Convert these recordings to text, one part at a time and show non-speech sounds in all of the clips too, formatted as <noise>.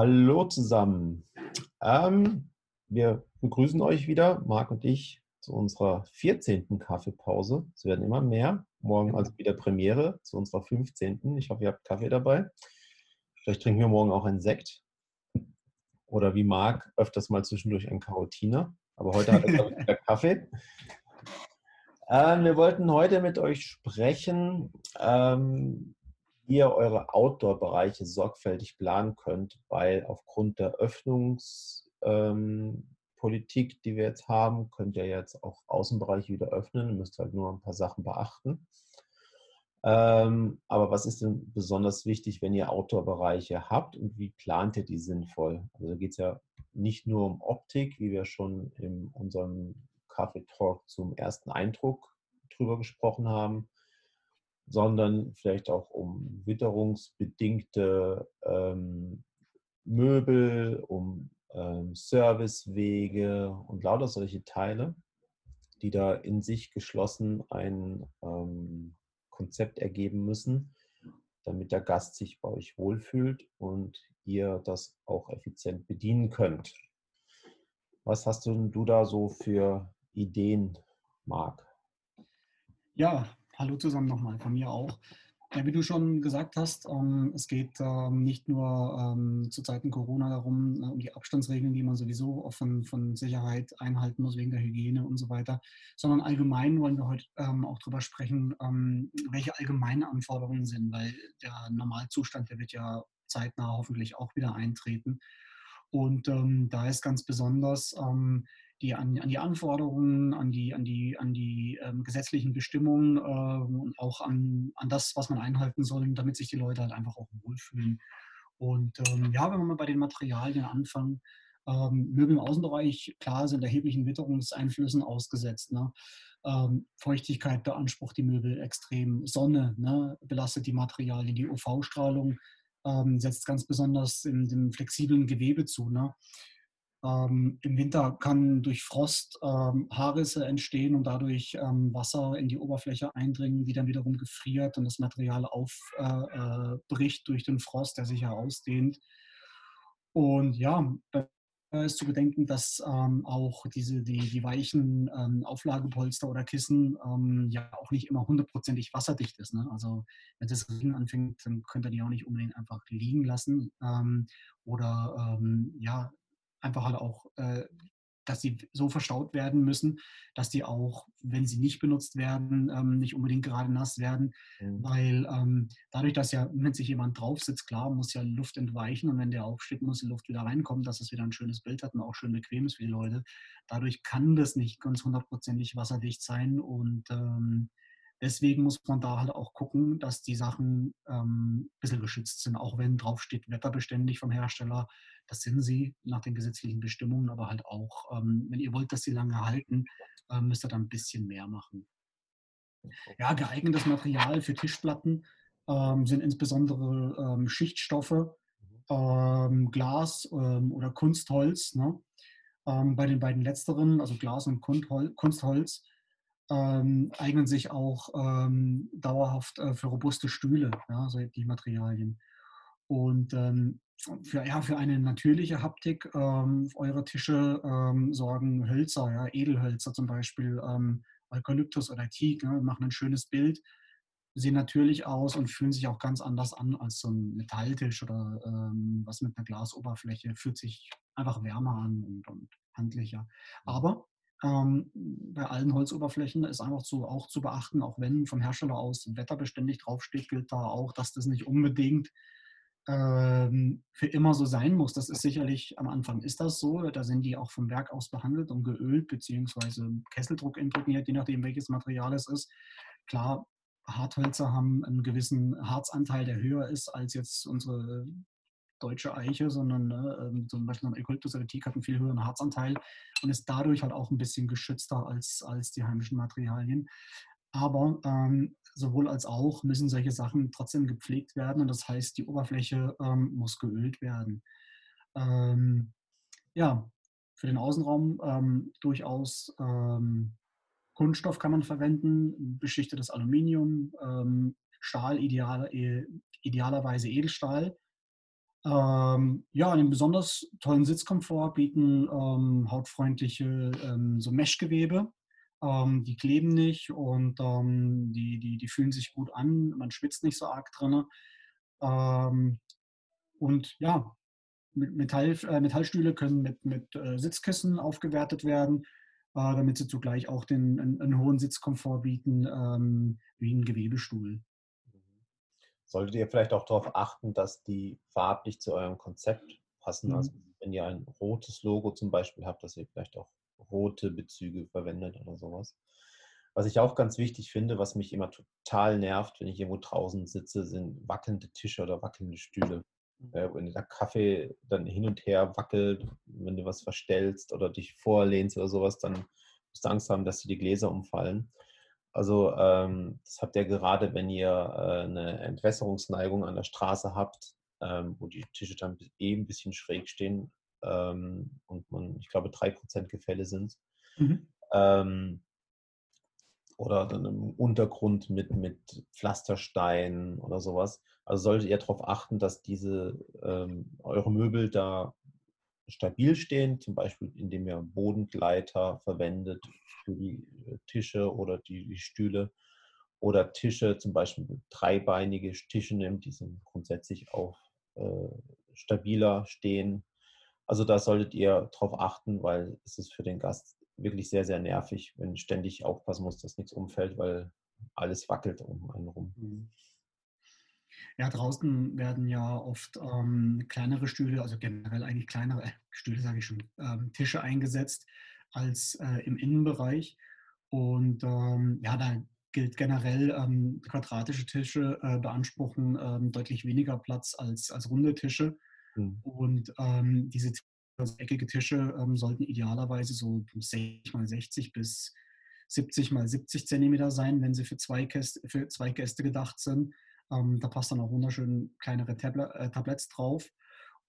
Hallo zusammen. Ähm, wir begrüßen euch wieder, Marc und ich, zu unserer 14. Kaffeepause. Es werden immer mehr. Morgen also wieder Premiere zu unserer 15. Ich hoffe, ihr habt Kaffee dabei. Vielleicht trinken wir morgen auch einen Sekt. Oder wie Marc, öfters mal zwischendurch einen Karotiner. Aber heute hat er wieder <laughs> Kaffee. Ähm, wir wollten heute mit euch sprechen, ähm, ihr eure Outdoor-Bereiche sorgfältig planen könnt, weil aufgrund der Öffnungspolitik, ähm, die wir jetzt haben, könnt ihr jetzt auch Außenbereiche wieder öffnen. Müsst halt nur ein paar Sachen beachten. Ähm, aber was ist denn besonders wichtig, wenn ihr Outdoor-Bereiche habt und wie plant ihr die sinnvoll? Also da geht es ja nicht nur um Optik, wie wir schon in unserem Kaffee Talk zum ersten Eindruck drüber gesprochen haben, sondern vielleicht auch um witterungsbedingte ähm, Möbel, um ähm, Servicewege und lauter solche Teile, die da in sich geschlossen ein ähm, Konzept ergeben müssen, damit der Gast sich bei euch wohlfühlt und ihr das auch effizient bedienen könnt. Was hast du, du da so für Ideen, Marc? Ja, hallo zusammen nochmal von mir auch. Ja, wie du schon gesagt hast, ähm, es geht ähm, nicht nur ähm, zu Zeiten Corona darum, äh, um die Abstandsregeln, die man sowieso von, von Sicherheit einhalten muss wegen der Hygiene und so weiter, sondern allgemein wollen wir heute ähm, auch darüber sprechen, ähm, welche allgemeinen Anforderungen sind, weil der Normalzustand, der wird ja zeitnah hoffentlich auch wieder eintreten. Und ähm, da ist ganz besonders die, an, an, die Anforderungen, an die, an die, an die ähm, gesetzlichen Bestimmungen äh, und auch an, an das, was man einhalten soll, damit sich die Leute halt einfach auch wohlfühlen. Und ähm, ja, wenn wir mal bei den Materialien anfangen, ähm, Möbel im Außenbereich, klar, sind erheblichen Witterungseinflüssen ausgesetzt. Ne? Ähm, Feuchtigkeit beansprucht die Möbel extrem, Sonne ne, belastet die Materialien, die UV-Strahlung ähm, setzt ganz besonders in dem flexiblen Gewebe zu. Ne? Ähm, Im Winter kann durch Frost ähm, Haarrisse entstehen und dadurch ähm, Wasser in die Oberfläche eindringen, die dann wiederum gefriert und das Material aufbricht äh, äh, durch den Frost, der sich ja ausdehnt. Und ja, da ist zu bedenken, dass ähm, auch diese, die, die weichen ähm, Auflagepolster oder Kissen ähm, ja auch nicht immer hundertprozentig wasserdicht ist. Ne? Also wenn das Regen anfängt, dann könnt ihr die auch nicht unbedingt einfach liegen lassen. oder ja, einfach halt auch, äh, dass sie so verstaut werden müssen, dass die auch, wenn sie nicht benutzt werden, ähm, nicht unbedingt gerade nass werden, mhm. weil ähm, dadurch, dass ja, wenn sich jemand drauf sitzt, klar, muss ja Luft entweichen und wenn der aufsteht, muss die Luft wieder reinkommen, dass es wieder ein schönes Bild hat und auch schön bequem ist für die Leute. Dadurch kann das nicht ganz hundertprozentig wasserdicht sein und ähm, deswegen muss man da halt auch gucken, dass die Sachen ähm, ein bisschen geschützt sind, auch wenn draufsteht, wetterbeständig vom Hersteller. Das sind sie nach den gesetzlichen Bestimmungen, aber halt auch, ähm, wenn ihr wollt, dass sie lange halten, äh, müsst ihr da ein bisschen mehr machen. Ja, geeignetes Material für Tischplatten ähm, sind insbesondere ähm, Schichtstoffe, mhm. ähm, Glas ähm, oder Kunstholz. Ne? bei den beiden letzteren, also Glas und Kunstholz, ähm, eignen sich auch ähm, dauerhaft äh, für robuste Stühle, ja, also die Materialien. Und ähm, für, ja, für eine natürliche Haptik ähm, eurer Tische ähm, sorgen Hölzer, ja, Edelhölzer zum Beispiel, ähm, Eukalyptus oder Teak, ne, machen ein schönes Bild, sehen natürlich aus und fühlen sich auch ganz anders an als so ein Metalltisch oder was mit einer Glasoberfläche, fühlt sich einfach wärmer an und, und handlicher. Aber ähm, bei allen Holzoberflächen ist einfach zu, auch zu beachten, auch wenn vom Hersteller aus wetterbeständig draufsteht, gilt da auch, dass das nicht unbedingt ähm, für immer so sein muss. Das ist sicherlich am Anfang ist das so. Da sind die auch vom Werk aus behandelt und geölt beziehungsweise Kesseldruck imprägniert, je nachdem welches Material es ist. Klar, Harthölzer haben einen gewissen Harzanteil, der höher ist als jetzt unsere deutsche Eiche, sondern ne, ähm, zum Beispiel ein Eucalyptus electric hat einen viel höheren Harzanteil und ist dadurch halt auch ein bisschen geschützter als, als die heimischen Materialien. Aber ähm, sowohl als auch müssen solche Sachen trotzdem gepflegt werden und das heißt, die Oberfläche ähm, muss geölt werden. Ähm, ja, für den Außenraum ähm, durchaus ähm, Kunststoff kann man verwenden, beschichtetes Aluminium, Stahl ideal, idealerweise Edelstahl Ähm, ja, einen besonders tollen Sitzkomfort bieten ähm, hautfreundliche ähm, so Meshgewebe. Ähm, die kleben nicht und ähm, die, die, die fühlen sich gut an. Man schwitzt nicht so arg drin. Ähm, und ja, Metall, äh, Metallstühle können mit, mit äh, Sitzkissen aufgewertet werden, äh, damit sie zugleich auch den, einen, einen hohen Sitzkomfort bieten, wie ein Gewebestuhl. Solltet ihr vielleicht auch darauf achten, dass die farblich zu eurem Konzept passen. Also mhm. Also wenn ihr ein rotes Logo zum Beispiel habt, dass ihr vielleicht auch rote Bezüge verwendet oder sowas. Was ich auch ganz wichtig finde, was mich immer total nervt, wenn ich irgendwo draußen sitze, sind wackelnde Tische oder wackelnde Stühle. Mhm. Äh, wenn der Kaffee dann hin und her wackelt, wenn du was verstellst oder dich vorlehnst oder sowas, dann musst du Angst haben, dass dir die Gläser umfallen. Also ähm, das habt ihr gerade, wenn ihr äh, eine Entwässerungsneigung an der Straße habt, ähm, wo die Tische dann eh ein bisschen schräg stehen ähm, und man, ich glaube, 3% Gefälle sind. Mhm. Ähm, oder dann im Untergrund mit, mit Pflasterstein oder sowas. Also solltet ihr darauf achten, dass diese ähm, eure Möbel da stabil stehen, zum Beispiel indem ihr Bodengleiter verwendet für die äh, Tische oder die, die Stühle oder Tische, zum Beispiel dreibeinige Tische nimmt, die sind grundsätzlich auch äh, stabiler stehen. Also da solltet ihr darauf achten, weil es ist für den Gast wirklich sehr, sehr nervig, wenn ständig aufpassen muss, dass nichts umfällt, weil alles wackelt um einen rum. Mhm. Ja, draußen werden ja oft ähm, kleinere Stühle, also generell eigentlich kleinere äh, Stühle, sage ich schon, ähm, Tische eingesetzt als äh, im Innenbereich. Und ähm, ja, da gilt generell, ähm, quadratische Tische äh, beanspruchen ähm, deutlich weniger Platz als, als runde Tische. Mhm. Und ähm, diese also eckige Tische sollten idealerweise so 60 mal 60 bis 70 mal 70 Zentimeter sein, wenn sie für zwei, Gäste, für zwei Gäste gedacht sind. Ähm, da passt dann auch wunderschön kleinere Tablet, äh, Tabletts drauf.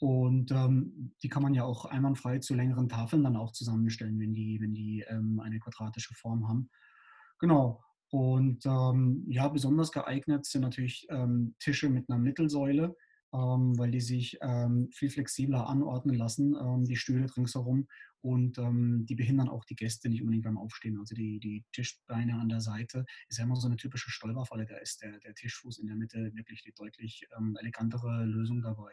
Und ähm, die kann man ja auch einwandfrei zu längeren Tafeln dann auch zusammenstellen, wenn die, wenn die ähm, eine quadratische Form haben. Genau. Und ähm, ja, besonders geeignet sind natürlich ähm, Tische mit einer Mittelsäule, ähm, weil die sich viel flexibler anordnen lassen, die Stühle ringsherum. Und ähm, die behindern auch die Gäste nicht unbedingt beim Aufstehen. Also die, die Tischbeine an der Seite ist ja immer so eine typische Stolperfalle. Da ist der, der Tischfuß in der Mitte wirklich die deutlich ähm, elegantere Lösung dabei.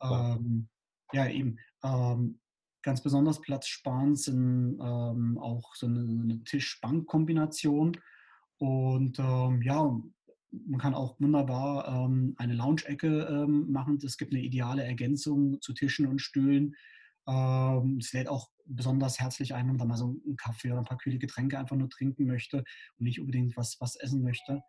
Ja, ähm, ja eben. Ähm, ganz besonders platzsparend sind ähm, auch so eine, eine Tisch-Bank-Kombination. Und ähm, ja, man kann auch wunderbar ähm, eine Lounge-Ecke ähm, machen. Das gibt eine ideale Ergänzung zu Tischen und Stühlen. Ähm, es lädt auch besonders herzlich ein, wenn man mal so einen Kaffee oder ein paar kühle Getränke einfach nur trinken möchte und nicht unbedingt was, was essen möchte.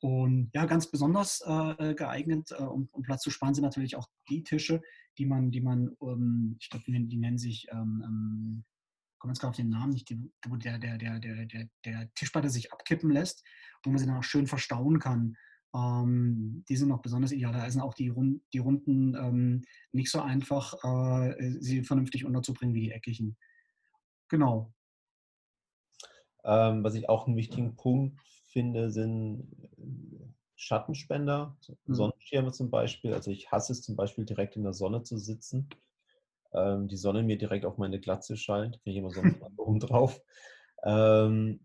Und ja, ganz besonders äh, geeignet, äh, um, um, Platz zu sparen, sind natürlich auch die Tische, die man, die man, ähm, ich glaube, die, die, nennen sich, ähm, ähm, komme jetzt gerade auf den Namen nicht, wo der, der, der, der, der, der Tischplatte sich abkippen lässt, wo man sie dann auch schön verstauen kann. Ähm, die sind noch besonders ideal. Da sind auch die, Rund, die Runden ähm, nicht so einfach, äh, sie vernünftig unterzubringen wie die eckigen. Genau. Ähm, was ich auch einen wichtigen Punkt finde, sind äh, Schattenspender, mhm. Sonnenschirme zum Beispiel. Also ich hasse es zum Beispiel direkt in der Sonne zu sitzen. Ähm, die Sonne mir direkt auf meine Glatze scheint, kriege ich immer so einen <laughs> oben drauf. Ähm,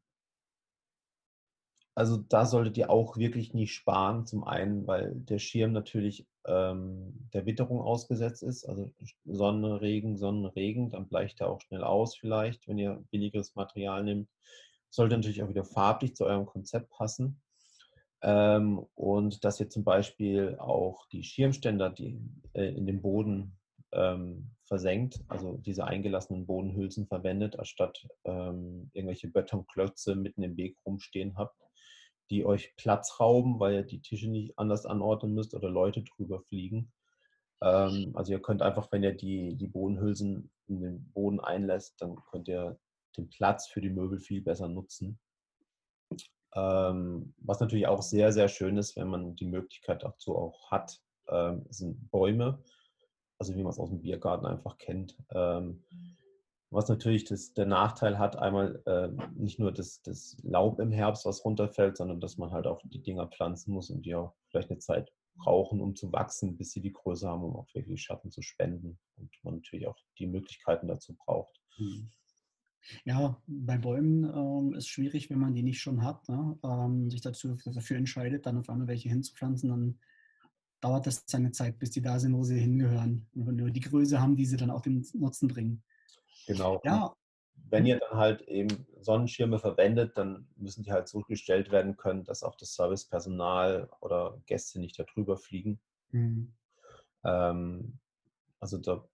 also da solltet ihr auch wirklich nicht sparen. Zum einen, weil der Schirm natürlich ähm, der Witterung ausgesetzt ist. Also Sonne, Regen, Sonnenregen, dann bleicht er auch schnell aus vielleicht, wenn ihr billigeres Material nehmt. Sollte natürlich auch wieder farblich zu eurem Konzept passen. Ähm, und dass ihr zum Beispiel auch die Schirmständer, die äh, in den Boden ähm, versenkt, also diese eingelassenen Bodenhülsen verwendet, anstatt ähm, irgendwelche Betonklötze mitten im Weg rumstehen habt die euch Platz rauben, weil ihr die Tische nicht anders anordnen müsst oder Leute drüber fliegen. Ähm, also ihr könnt einfach, wenn ihr die, die Bodenhülsen in den Boden einlässt, dann könnt ihr den Platz für die Möbel viel besser nutzen. Ähm, was natürlich auch sehr, sehr schön ist, wenn man die Möglichkeit dazu auch hat, ähm, sind Bäume, also wie man es aus dem Biergarten einfach kennt. Ähm, was natürlich das, der Nachteil hat, einmal äh, nicht nur das, das Laub im Herbst, was runterfällt, sondern dass man halt auch die Dinger pflanzen muss und die auch vielleicht eine Zeit brauchen, um zu wachsen, bis sie die Größe haben, um auch wirklich Schatten zu spenden. Und man natürlich auch die Möglichkeiten dazu braucht. Mhm. Ja, bei Bäumen ähm, ist schwierig, wenn man die nicht schon hat, ne? ähm, sich dazu, dafür entscheidet, dann auf einmal welche hinzupflanzen, dann dauert das seine Zeit, bis die da sind, wo sie hingehören. Und wenn wir die Größe haben, die sie dann auch den Nutzen bringen. Genau. Ja. Wenn ihr dann halt eben Sonnenschirme verwendet, dann müssen die halt so gestellt werden können, dass auch das Servicepersonal oder Gäste nicht darüber fliegen. Mhm. Ähm, also da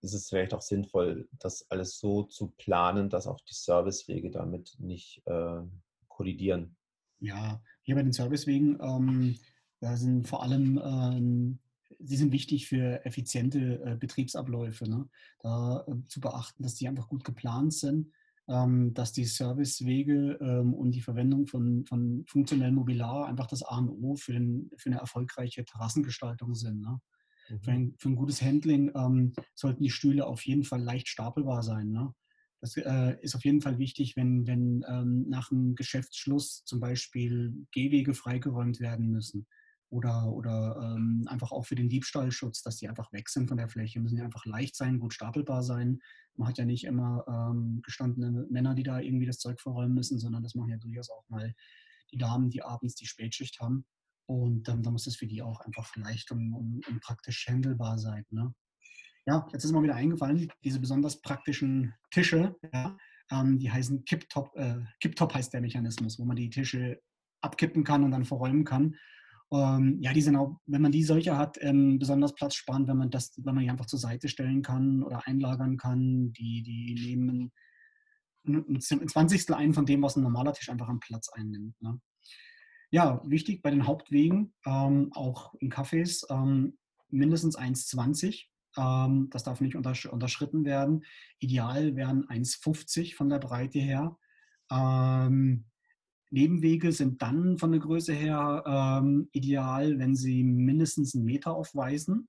ist es vielleicht auch sinnvoll, das alles so zu planen, dass auch die Servicewege damit nicht äh, kollidieren. Ja, hier bei den Servicewegen, ähm, sind vor allem, ähm, sie sind wichtig für effiziente äh, Betriebsabläufe. Ne? Da äh, zu beachten, dass die einfach gut geplant sind, ähm, dass die Servicewege ähm, und die Verwendung von, von funktionellem Mobiliar einfach das A und O für, den, für eine erfolgreiche Terrassengestaltung sind. Ne? Mhm. Für, ein, für, ein, gutes Handling ähm, sollten die Stühle auf jeden Fall leicht stapelbar sein. Ne? Das äh, ist auf jeden Fall wichtig, wenn, wenn ähm, nach einem Geschäftsschluss zum Beispiel Gehwege freigeräumt werden müssen. Oder, oder ähm, einfach auch für den Diebstahlschutz, dass die einfach weg sind von der Fläche. Müssen die einfach leicht sein, gut stapelbar sein. Man hat ja nicht immer ähm, gestandene Männer, die da irgendwie das Zeug verräumen müssen, sondern das machen ja durchaus auch mal die Damen, die abends die Spätschicht haben. Und ähm, da muss es für die auch einfach leicht und, und, und praktisch handelbar sein. Ne? Ja, jetzt ist mir wieder eingefallen, diese besonders praktischen Tische, ja, ähm, die heißen Kipptop. Äh, Kipptop heißt der Mechanismus, wo man die Tische abkippen kann und dann verräumen kann. Ähm, ja, die sind auch, wenn man die solche hat, ähm, besonders platzsparend, wenn man das, wenn man die einfach zur Seite stellen kann oder einlagern kann. Die, die nehmen ein Zwanzigstel ein von dem, was ein normaler Tisch einfach an Platz einnimmt. Ne? Ja, wichtig bei den Hauptwegen, ähm, auch in Cafés, ähm, mindestens 1,20. Ähm, das darf nicht untersch unterschritten werden. Ideal wären 1,50 von der Breite her. Ähm, Nebenwege sind dann von der Größe her ähm, ideal, wenn sie mindestens einen Meter aufweisen.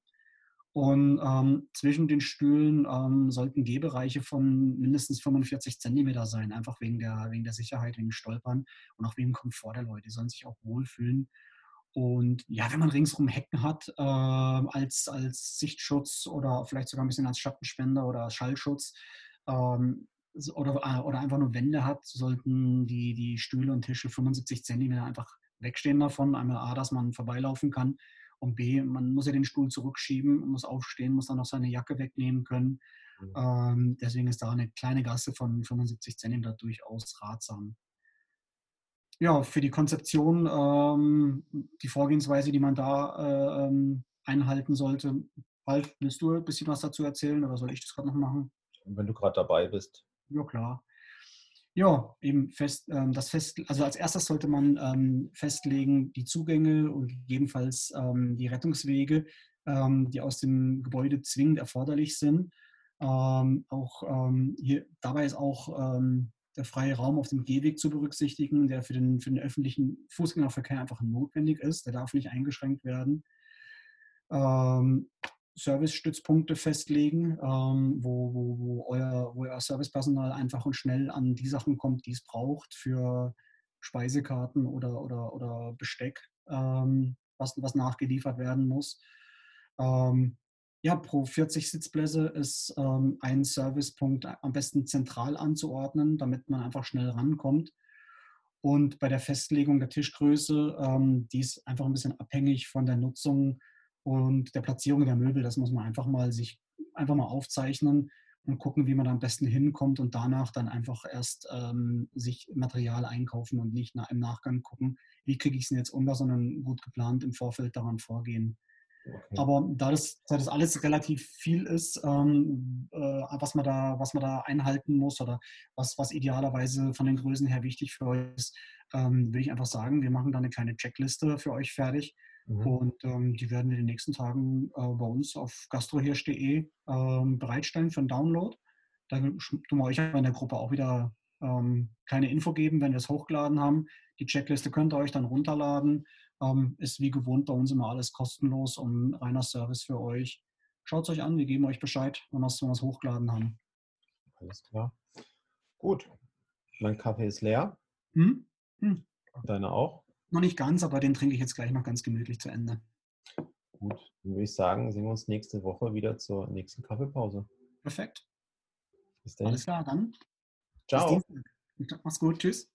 Und ähm, zwischen den Stühlen ähm, sollten Gehbereiche von mindestens 45 Zentimeter sein, einfach wegen der, wegen der Sicherheit, wegen Stolpern und auch wegen Komfort der Leute. Die sollen sich auch wohlfühlen. Und ja, wenn man ringsrum Hecken hat, äh, als, als Sichtschutz oder vielleicht sogar ein bisschen als Schattenspender oder Schallschutz ähm, oder, äh, oder einfach nur Wände hat, sollten die, die Stühle und Tische 75 Zentimeter einfach wegstehen davon. Einmal A, dass man vorbeilaufen kann und B, man muss ja den Stuhl zurückschieben, muss aufstehen, muss dann noch seine Jacke wegnehmen können. Mhm. Ähm, deswegen ist da eine kleine Gasse von 75 cm durchaus ratsam. Ja, für die Konzeption, ähm, die Vorgehensweise, die man da äh, ähm, einhalten sollte, Ralf, willst du ein bisschen was dazu erzählen oder soll ich das gerade noch machen? Wenn du gerade dabei bist. Ja, klar. Ja, eben fest, ähm, das fest, also als erstes sollte man ähm, festlegen die Zugänge und gegebenenfalls ähm, die Rettungswege, ähm, die aus dem Gebäude zwingend erforderlich sind. Ähm, auch ähm, hier, dabei ist auch der freie Raum auf dem Gehweg zu berücksichtigen, der für den, für den öffentlichen Fußgängerverkehr einfach notwendig ist. Der darf nicht eingeschränkt werden. Service-Stützpunkte festlegen, ähm, wo, wo, wo, euer, wo euer Servicepersonal einfach und schnell an die Sachen kommt, die es braucht für Speisekarten oder, oder, oder Besteck, ähm, was, was nachgeliefert werden muss. Ähm, ja, pro 40 Sitzplätze ist ähm, ein Servicepunkt am besten zentral anzuordnen, damit man einfach schnell rankommt. Und bei der Festlegung der Tischgröße, ähm, die ist einfach ein bisschen abhängig von der Nutzung und der Platzierung der Möbel, das muss man einfach mal sich einfach mal aufzeichnen und gucken, wie man da am besten hinkommt und danach dann einfach erst ähm, sich Material einkaufen und nicht nach, im Nachgang gucken, wie kriege ich es denn jetzt unter, sondern gut geplant im Vorfeld daran vorgehen. Okay. Aber da das, da das alles relativ viel ist, ähm, äh, was, man da, was man da einhalten muss oder was, was idealerweise von den Größen her wichtig für euch ist, ähm, will ich einfach sagen, wir machen da eine kleine Checkliste für euch fertig Mhm. Und ähm, die werden wir in den nächsten Tagen äh, bei uns auf gastrohirsch.de ähm, bereitstellen für einen Download. Da tun wir euch in der Gruppe auch wieder ähm, kleine Info geben, wenn wir es hochgeladen haben. Die Checkliste könnt ihr euch dann runterladen. Ähm, ist wie gewohnt bei uns immer alles kostenlos und reiner Service für euch. Schaut es euch an, wir geben euch Bescheid, wenn wir es hochgeladen haben. Alles klar. Gut. Mein Kaffee ist leer. Hm? Hm. Deine auch? Noch nicht ganz, aber den trinke ich jetzt gleich noch ganz gemütlich zu Ende. Gut, dann würde ich sagen, sehen wir uns nächste Woche wieder zur nächsten Kaffeepause. Perfekt. Bis dahin. Alles klar, dann. Ciao. Mach's gut. Tschüss.